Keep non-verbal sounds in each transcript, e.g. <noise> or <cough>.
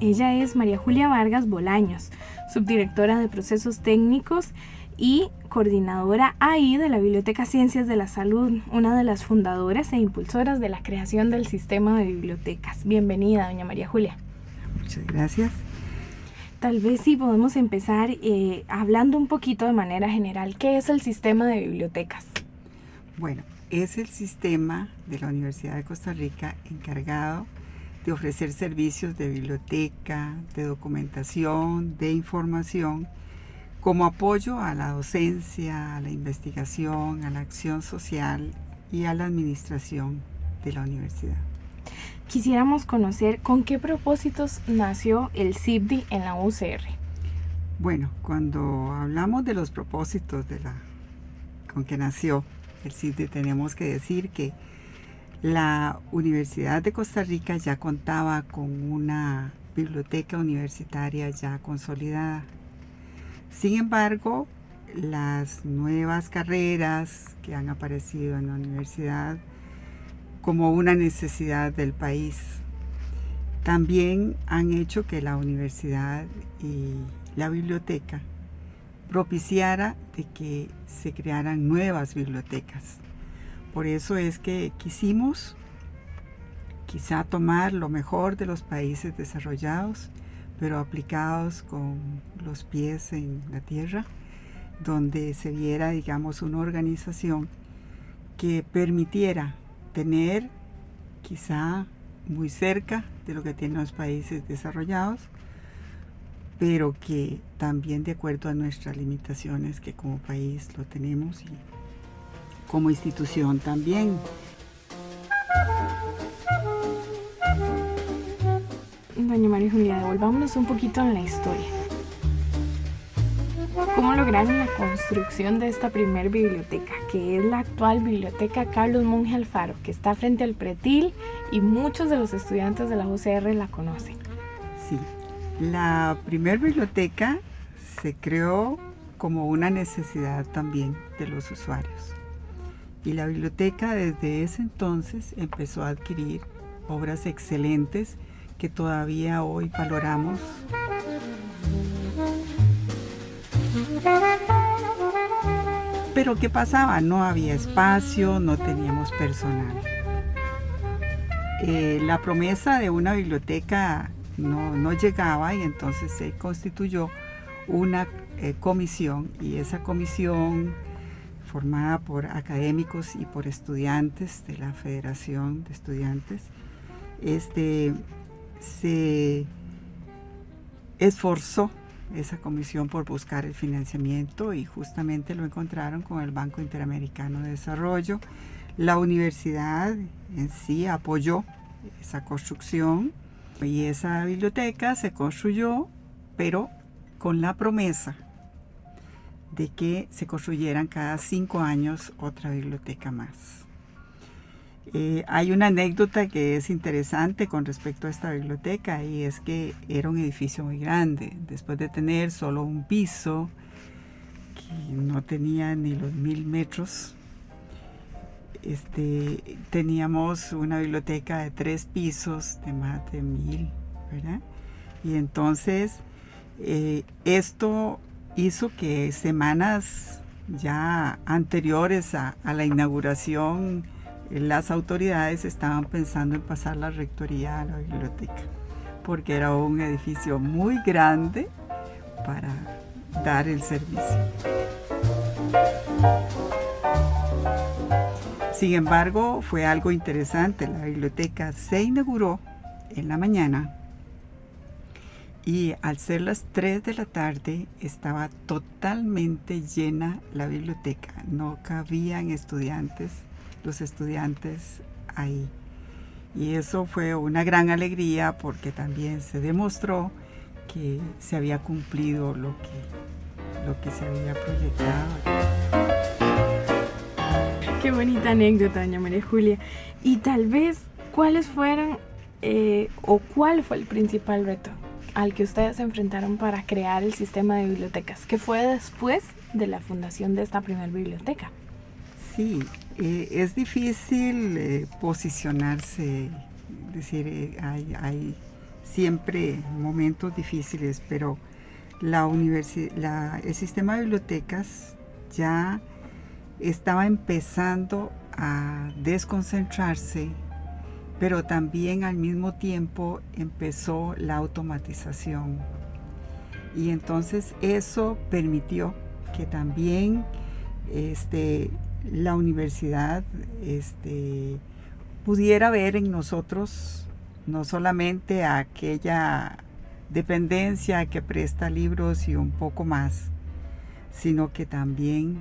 Ella es María Julia Vargas Bolaños, subdirectora de procesos técnicos y coordinadora ahí de la Biblioteca Ciencias de la Salud, una de las fundadoras e impulsoras de la creación del sistema de bibliotecas. Bienvenida, doña María Julia. Muchas gracias. Tal vez sí podemos empezar eh, hablando un poquito de manera general. ¿Qué es el sistema de bibliotecas? Bueno, es el sistema de la Universidad de Costa Rica encargado de ofrecer servicios de biblioteca, de documentación, de información, como apoyo a la docencia, a la investigación, a la acción social y a la administración de la universidad. Quisiéramos conocer con qué propósitos nació el CIBDI en la UCR. Bueno, cuando hablamos de los propósitos de la, con que nació el CIBDI, tenemos que decir que la Universidad de Costa Rica ya contaba con una biblioteca universitaria ya consolidada. Sin embargo, las nuevas carreras que han aparecido en la universidad como una necesidad del país también han hecho que la universidad y la biblioteca propiciara de que se crearan nuevas bibliotecas por eso es que quisimos quizá tomar lo mejor de los países desarrollados, pero aplicados con los pies en la tierra, donde se viera, digamos, una organización que permitiera tener quizá muy cerca de lo que tienen los países desarrollados, pero que también de acuerdo a nuestras limitaciones que como país lo tenemos y como institución también. Doña María Julia, devolvámonos un poquito en la historia. ¿Cómo lograron la construcción de esta primer biblioteca, que es la actual Biblioteca Carlos Monge Alfaro, que está frente al Pretil y muchos de los estudiantes de la UCR la conocen? Sí, la primer biblioteca se creó como una necesidad también de los usuarios y la biblioteca desde ese entonces empezó a adquirir obras excelentes que todavía hoy valoramos. Pero ¿qué pasaba? No había espacio, no teníamos personal. Eh, la promesa de una biblioteca no, no, llegaba y entonces se constituyó una eh, comisión y esa comisión formada por académicos y por estudiantes de la Federación de Estudiantes, este, se esforzó esa comisión por buscar el financiamiento y justamente lo encontraron con el Banco Interamericano de Desarrollo. La universidad en sí apoyó esa construcción y esa biblioteca se construyó, pero con la promesa de que se construyeran cada cinco años otra biblioteca más. Eh, hay una anécdota que es interesante con respecto a esta biblioteca y es que era un edificio muy grande. Después de tener solo un piso, que no tenía ni los mil metros, este, teníamos una biblioteca de tres pisos de más de mil, ¿verdad? Y entonces eh, esto hizo que semanas ya anteriores a, la inauguración las autoridades estaban pensando en pasar la rectoría a la biblioteca, porque era un edificio muy grande para dar el servicio. Sin embargo, fue algo interesante. La biblioteca se inauguró en la mañana y al ser las 3 de la tarde estaba totalmente llena la biblioteca. No cabían estudiantes, los estudiantes ahí. Y eso fue una gran alegría porque también se demostró que se había cumplido lo que, lo que se había proyectado. Qué bonita anécdota, doña María Julia. Y tal vez, ¿cuáles fueron eh, o cuál fue el principal reto al que ustedes se enfrentaron para crear el sistema de bibliotecas, que fue después de la fundación de esta primera biblioteca. Sí, eh, es difícil eh, posicionarse, decir, eh, hay, siempre momentos difíciles, pero la la, el sistema de bibliotecas ya estaba empezando a desconcentrarse, pero también al mismo tiempo empezó la automatización. Y entonces eso permitió que también este, la universidad este, pudiera ver en nosotros no solamente aquella dependencia que presta libros y un poco más, sino que también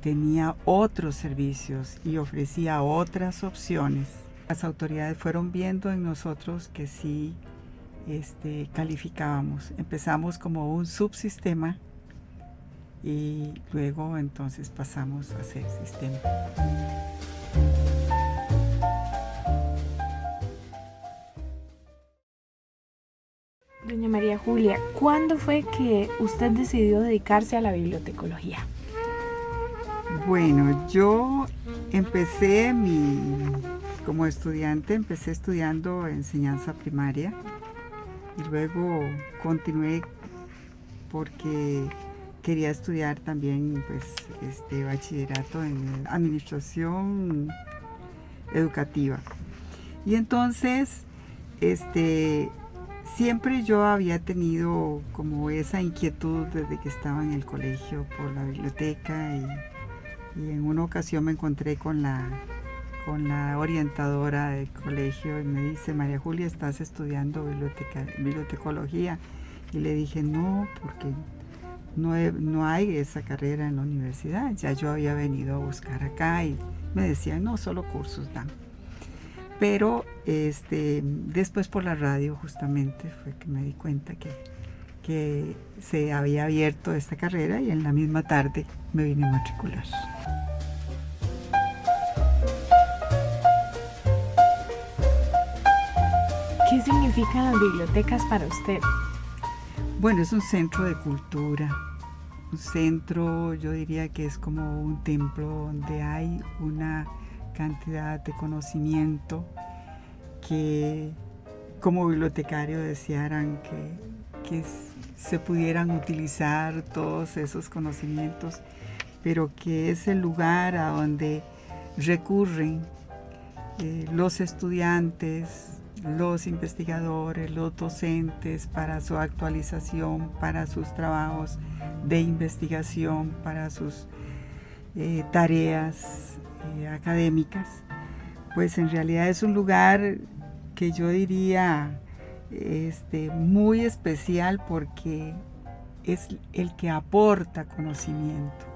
tenía otros servicios y ofrecía otras opciones. Las autoridades fueron viendo en nosotros que sí este, calificábamos. Empezamos como un subsistema y luego entonces pasamos a ser sistema. Doña María Julia, ¿cuándo fue que usted decidió dedicarse a la bibliotecología? Bueno, yo empecé mi, como estudiante, empecé estudiando enseñanza primaria y luego continué porque quería estudiar también pues este bachillerato en administración educativa. Y entonces este siempre yo había tenido como esa inquietud desde que estaba en el colegio por la biblioteca y, en una ocasión me encontré con la, con la orientadora del colegio y me dice, María Julia, ¿estás estudiando biblioteca, bibliotecología? Y le dije, no, porque no, no hay esa carrera en la universidad. Ya yo había venido a buscar acá y me decían, no, solo cursos dan. Pero este, después por la radio justamente fue que me di cuenta que, que se había abierto esta carrera y en la misma tarde me vine a matricular. ¿Qué significan las bibliotecas para usted? Bueno, es un centro de cultura, un centro, yo diría que es como un templo donde hay una cantidad de conocimiento que como bibliotecario desearan que, que se pudieran utilizar todos esos conocimientos, pero que es el lugar a donde recurren eh, los estudiantes, los investigadores, los docentes para su actualización, para sus trabajos de investigación, para sus eh, tareas eh, académicas, pues en realidad es un lugar que yo diría este, muy especial porque es el que aporta conocimiento.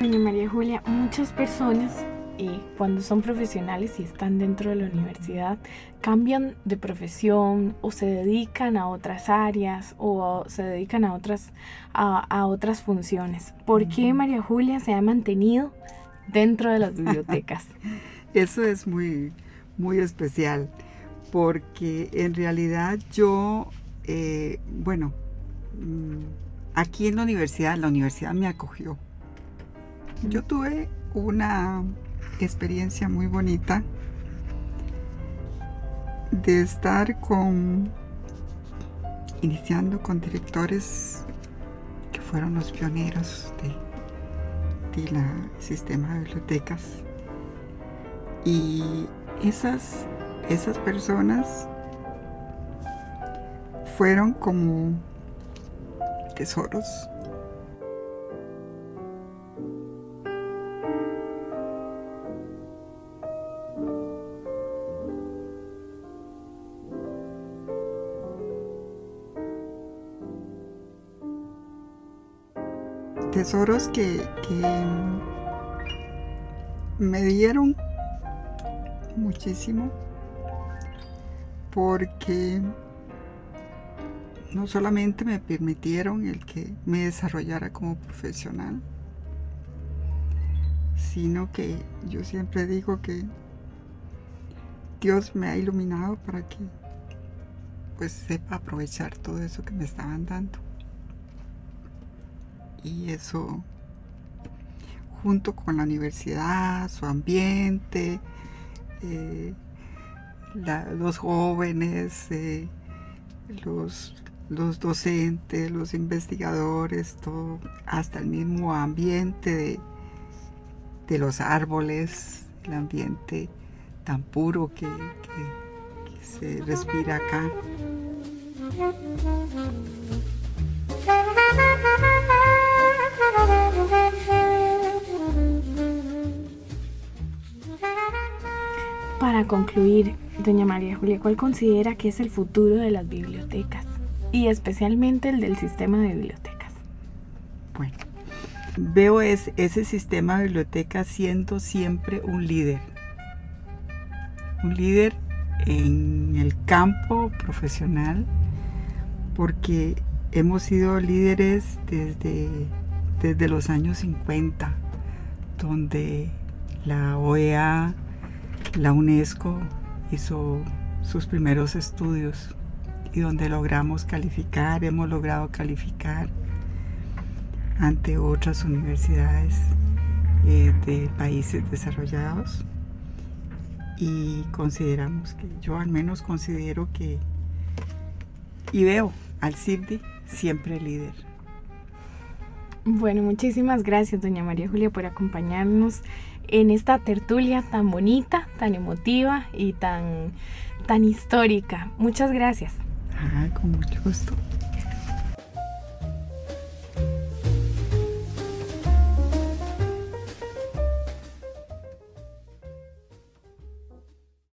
Doña María Julia, muchas personas y cuando son profesionales y están dentro de la universidad, cambian de profesión o se dedican a otras áreas o se dedican a otras, a, otras funciones. ¿Por qué María Julia se ha mantenido dentro de las <laughs> bibliotecas? Eso es muy, muy especial porque en realidad yo, eh, bueno, mm, aquí en la universidad, la universidad me acogió. Yo tuve una experiencia muy bonita de estar con iniciando con directores que fueron los pioneros de, de la sistema de bibliotecas. Y esas esas personas fueron como tesoros tesoros que, me dieron muchísimo porque no solamente me permitieron el que me desarrollara como profesional, sino que yo siempre digo que Dios me ha iluminado para que pues sepa aprovechar todo eso que me estaban dando. Y eso junto con la universidad, su ambiente, eh, los jóvenes, eh, los, los docentes, los investigadores, todo, hasta el mismo ambiente de, los árboles, el ambiente tan puro que se respira acá. <laughs> Para concluir, doña María Julia, ¿cuál considera que es el futuro de las bibliotecas? Y especialmente el del sistema de bibliotecas. Bueno, veo es, ese sistema de bibliotecas siendo siempre un líder. Un líder en el campo profesional, porque hemos sido líderes desde, desde los años 50, donde la OEA la UNESCO hizo sus primeros estudios y donde logramos calificar, hemos logrado calificar ante otras universidades eh, de países desarrollados y consideramos que yo al menos considero que y veo al CIBDI siempre líder. Bueno, muchísimas gracias doña María Julia por acompañarnos en esta tertulia tan bonita, tan emotiva y tan, tan histórica. Muchas gracias. Ah, con mucho gusto.